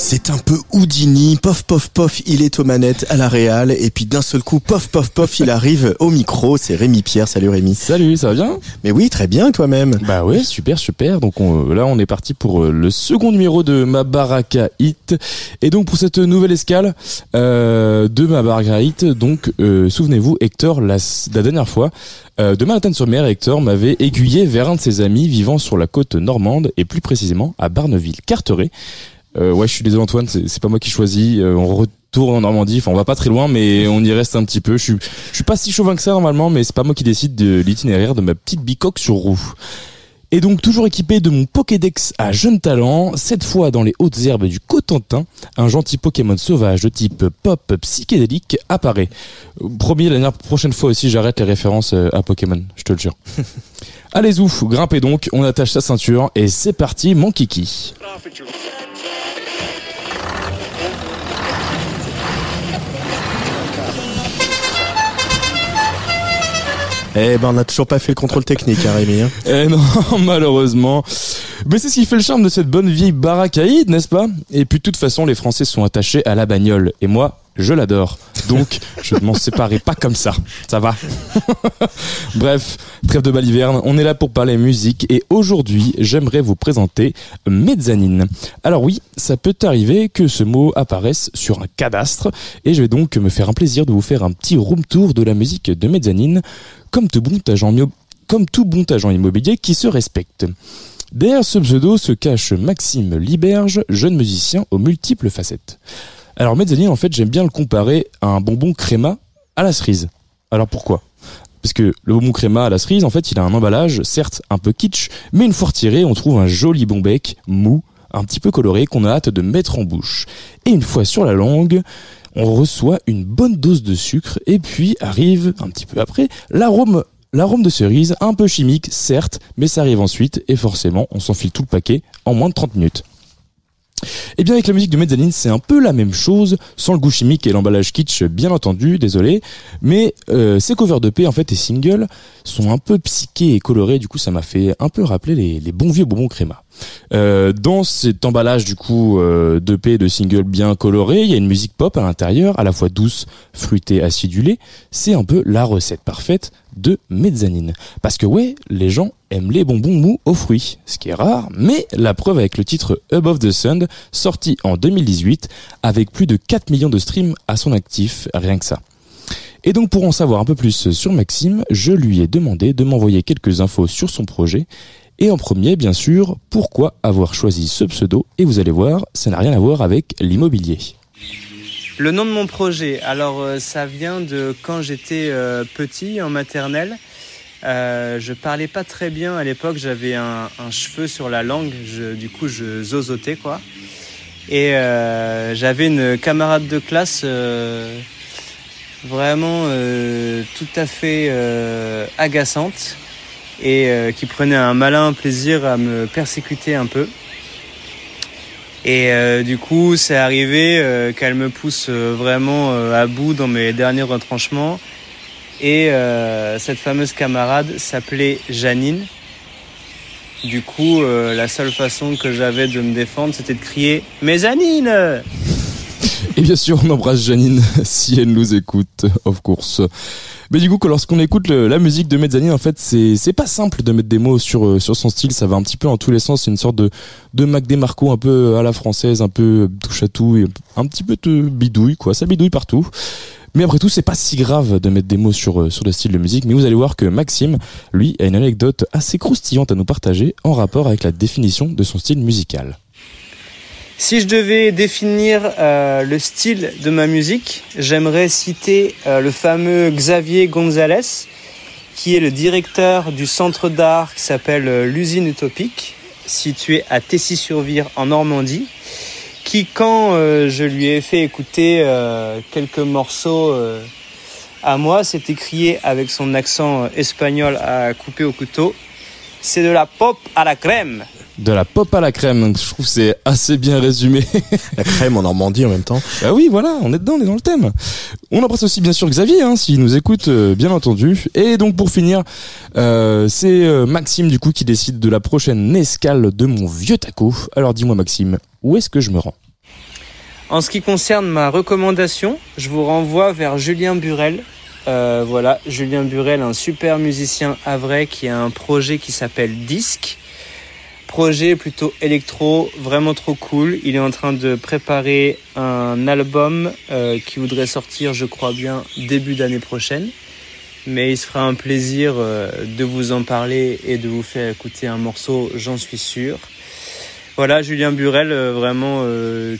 C'est un peu Houdini, pof pof pof, il est aux manettes à la Réal, et puis d'un seul coup, pof pof pof, il arrive au micro, c'est Rémi Pierre, salut Rémi. Salut, ça va bien? Mais oui, très bien toi-même. Bah ouais, super, super. Donc on- là, on est parti pour euh, le second numéro de Ma Baraka Hit. Et donc pour cette nouvelle escale euh, de Ma Baraka Hit, donc euh, souvenez-vous, Hector, la, la dernière fois, euh, de Manhattan-sur-Mer, Hector m'avait aiguillé vers un de ses amis vivant sur la côte normande, et plus précisément à Barneville-Carteret. Euh, ouais, je suis désolé Antoine, c'est pas moi qui choisis. Euh, on retourne en Normandie. Enfin, on va pas très loin, mais on y reste un petit peu. Je suis, pas si chauvin que ça normalement, mais c'est pas moi qui décide de l'itinéraire de ma petite bicoque sur roue. Et donc toujours équipé de mon Pokédex à jeune talent, cette fois dans les hautes herbes du Cotentin, un gentil Pokémon sauvage de type pop psychédélique apparaît. Promis, la prochaine fois aussi j'arrête les références euh, à Pokémon, je te le jure. Allez ouf, grimpez donc, on attache sa ceinture et c'est parti mon kiki. Eh ben, on n'a toujours pas fait le contrôle technique, hein, Rémi. hein. Eh non, malheureusement. Mais c'est ce qui fait le charme de cette bonne vieille baracaïde, n'est-ce pas? Et puis de toute façon, les Français sont attachés à la bagnole. Et moi, je l'adore. Donc, je ne m'en séparerai pas comme ça. Ça va Bref, trêve de baliverne, on est là pour parler musique. Et aujourd'hui, j'aimerais vous présenter mezzanine. Alors oui, ça peut arriver que ce mot apparaisse sur un cadastre. Et je vais donc me faire un plaisir de vous faire un petit room tour de la musique de mezzanine. Comme tout bon agent comme tout bon agent immobilier qui se respecte. Derrière ce pseudo se cache Maxime Liberge, jeune musicien aux multiples facettes. Alors mezzanine, en fait, j'aime bien le comparer à un bonbon créma à la cerise. Alors pourquoi? Parce que le bonbon créma à la cerise, en fait, il a un emballage, certes un peu kitsch, mais une fois retiré, on trouve un joli bon bec, mou, un petit peu coloré, qu'on a hâte de mettre en bouche. Et une fois sur la langue, on reçoit une bonne dose de sucre, et puis arrive, un petit peu après, l'arôme L'arôme de cerise, un peu chimique, certes, mais ça arrive ensuite, et forcément, on s'enfile tout le paquet en moins de 30 minutes. Et bien avec la musique de Mezzanine, c'est un peu la même chose, sans le goût chimique et l'emballage kitsch, bien entendu, désolé. Mais euh, ces covers de P en fait et singles sont un peu psychés et colorés, du coup ça m'a fait un peu rappeler les, les bons vieux bonbons créma. Euh, dans cet emballage du coup euh, de P de singles bien colorés, il y a une musique pop à l'intérieur, à la fois douce, fruitée, acidulée. C'est un peu la recette parfaite de mezzanine. Parce que ouais, les gens aiment les bonbons mous aux fruits, ce qui est rare, mais la preuve avec le titre Above the Sun, sorti en 2018, avec plus de 4 millions de streams à son actif, rien que ça. Et donc pour en savoir un peu plus sur Maxime, je lui ai demandé de m'envoyer quelques infos sur son projet. Et en premier, bien sûr, pourquoi avoir choisi ce pseudo Et vous allez voir, ça n'a rien à voir avec l'immobilier. Le nom de mon projet, alors euh, ça vient de quand j'étais euh, petit en maternelle. Euh, je parlais pas très bien à l'époque, j'avais un, cheveu sur la langue, du coup je zozotais quoi. Et euh, j'avais une camarade de classe vraiment tout à fait agaçante et euh, qui prenait un malin plaisir à me persécuter un peu. Et euh, du coup, c'est arrivé euh, qu'elle me pousse vraiment à bout dans mes derniers retranchements. Et cette fameuse camarade s'appelait Janine. Du coup, la seule façon que j'avais de me défendre, c'était de crier Mais Janine Et bien sûr, on embrasse Janine si elle nous écoute, of course. Mais du coup, lorsqu'on écoute la musique de Mezzanine, en fait, c'est pas simple de mettre des mots sur euh, sur son style. Ça va un petit peu en tous les sens. C'est une sorte de de Mac DeMarco un peu à la française, un peu touche à tout et un petit peu de bidouille quoi. Ça bidouille partout. Mais après tout, c'est pas si grave de mettre des mots sur euh, sur le style de musique. Mais vous allez voir que Maxime, lui, a une anecdote assez croustillante à nous partager en rapport avec la définition de son style musical. Si je devais définir euh, le style de ma musique, j'aimerais citer euh, le fameux Xavier Gonzalez, qui est le directeur du centre d'art qui s'appelle euh, l'usine utopique, situé à Tessy-sur-Vire en Normandie, qui quand je lui ai fait écouter quelques morceaux à moi, s'est écrié avec son accent espagnol à couper au couteau, c'est de la pop à la crème. De la pop à la crème. Je trouve que c'est assez bien résumé. La crème en Normandie en même temps. bah oui, voilà, on est dedans, on est dans le thème. On embrasse aussi bien sûr Xavier, hein, s'il nous écoute, euh, bien entendu. Et donc pour finir, euh, c'est euh, Maxime du coup qui décide de la prochaine escale de mon vieux taco. Alors dis-moi Maxime, où est-ce que je me rends? En ce qui concerne ma recommandation, je vous renvoie vers Julien Burel. Euh, voilà, Julien Burel, un super musicien havrais qui a un projet qui s'appelle Disque. Projet plutôt électro, vraiment trop cool. Il est en train de préparer un album euh, qui voudrait sortir, je crois bien, début d'année prochaine. Mais il se fera un plaisir euh, de vous en parler et de vous faire écouter un morceau, j'en suis sûr. Voilà, Julien Burel, euh, vraiment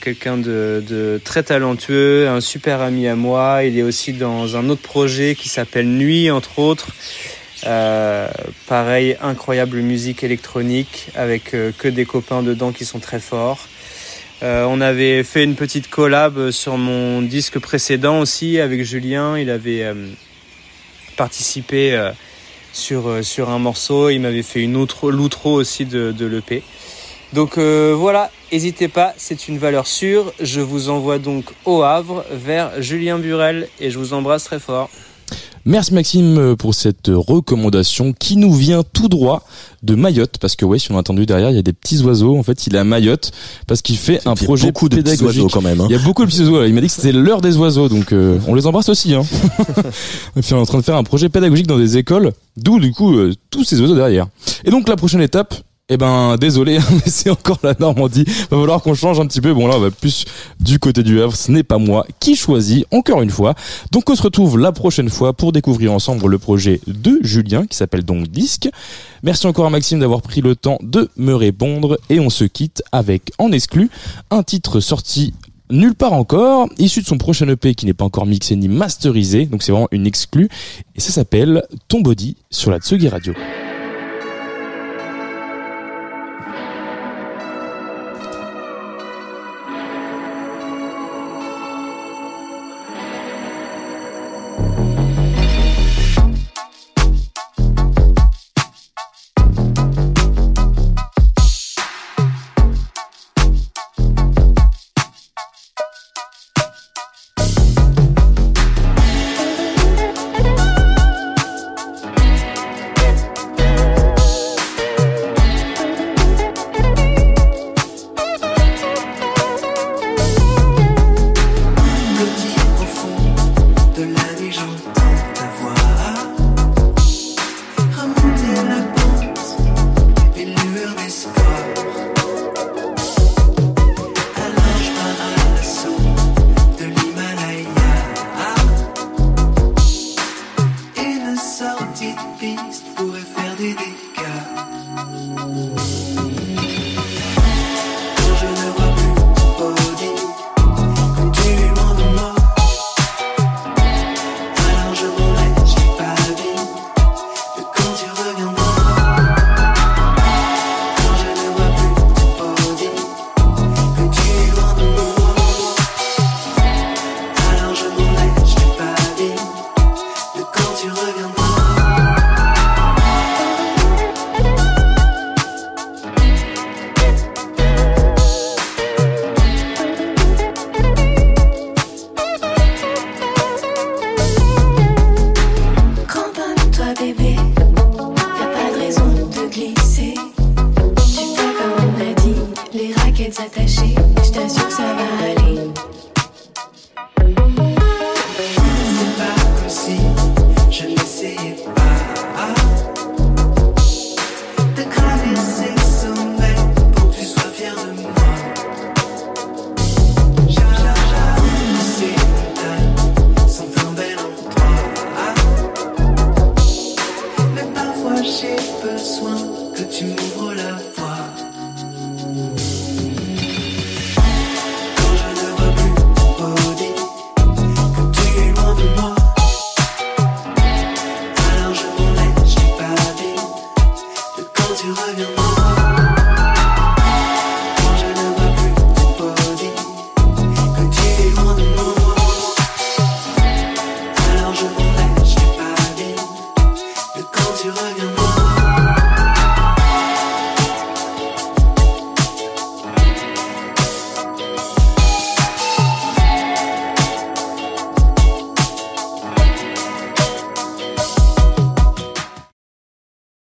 quelqu'un de très talentueux, un super ami à moi. Il est aussi dans un autre projet qui s'appelle Nuit, entre autres. Euh, pareil, incroyable musique électronique avec euh, que des copains dedans qui sont très forts. Euh, on avait fait une petite collab sur mon disque précédent aussi avec Julien. Il avait participé sur, un morceau. Il m'avait fait une autre l'outro aussi de, de l'EP. Donc voilà, n'hésitez pas, c'est une valeur sûre. Je vous envoie donc au Havre vers Julien Burel et je vous embrasse très fort. Merci Maxime euh, pour cette recommandation qui nous vient tout droit de Mayotte parce que ouais si on a entendu derrière il y a des petits oiseaux en fait il est à Mayotte parce qu'il fait un Il y a projet beaucoup de petits pédagogique oiseaux quand même. hein. Il y a beaucoup de petits oiseaux. Il m'a dit que c'était l'heure des oiseaux, donc euh, on les embrasse aussi. Hein. Et puis on est en train de faire un projet pédagogique dans des écoles, d'où du coup euh, tous ces oiseaux derrière. Et donc la prochaine étape. Eh ben désolé, mais c'est encore la Normandie. Va falloir qu'on change un petit peu. Bon là, on va plus du côté du Havre. Ce n'est pas moi qui choisis, encore une fois. Donc on se retrouve la prochaine fois pour découvrir ensemble le projet de Julien qui s'appelle donc Disque. Merci encore à Maxime d'avoir pris le temps de me répondre et on se quitte avec en exclu un titre sorti nulle part encore, issu de son prochain EP qui n'est pas encore mixé ni masterisé, donc c'est vraiment une exclue, et ça s'appelle Ton Body sur la Tsugi Radio.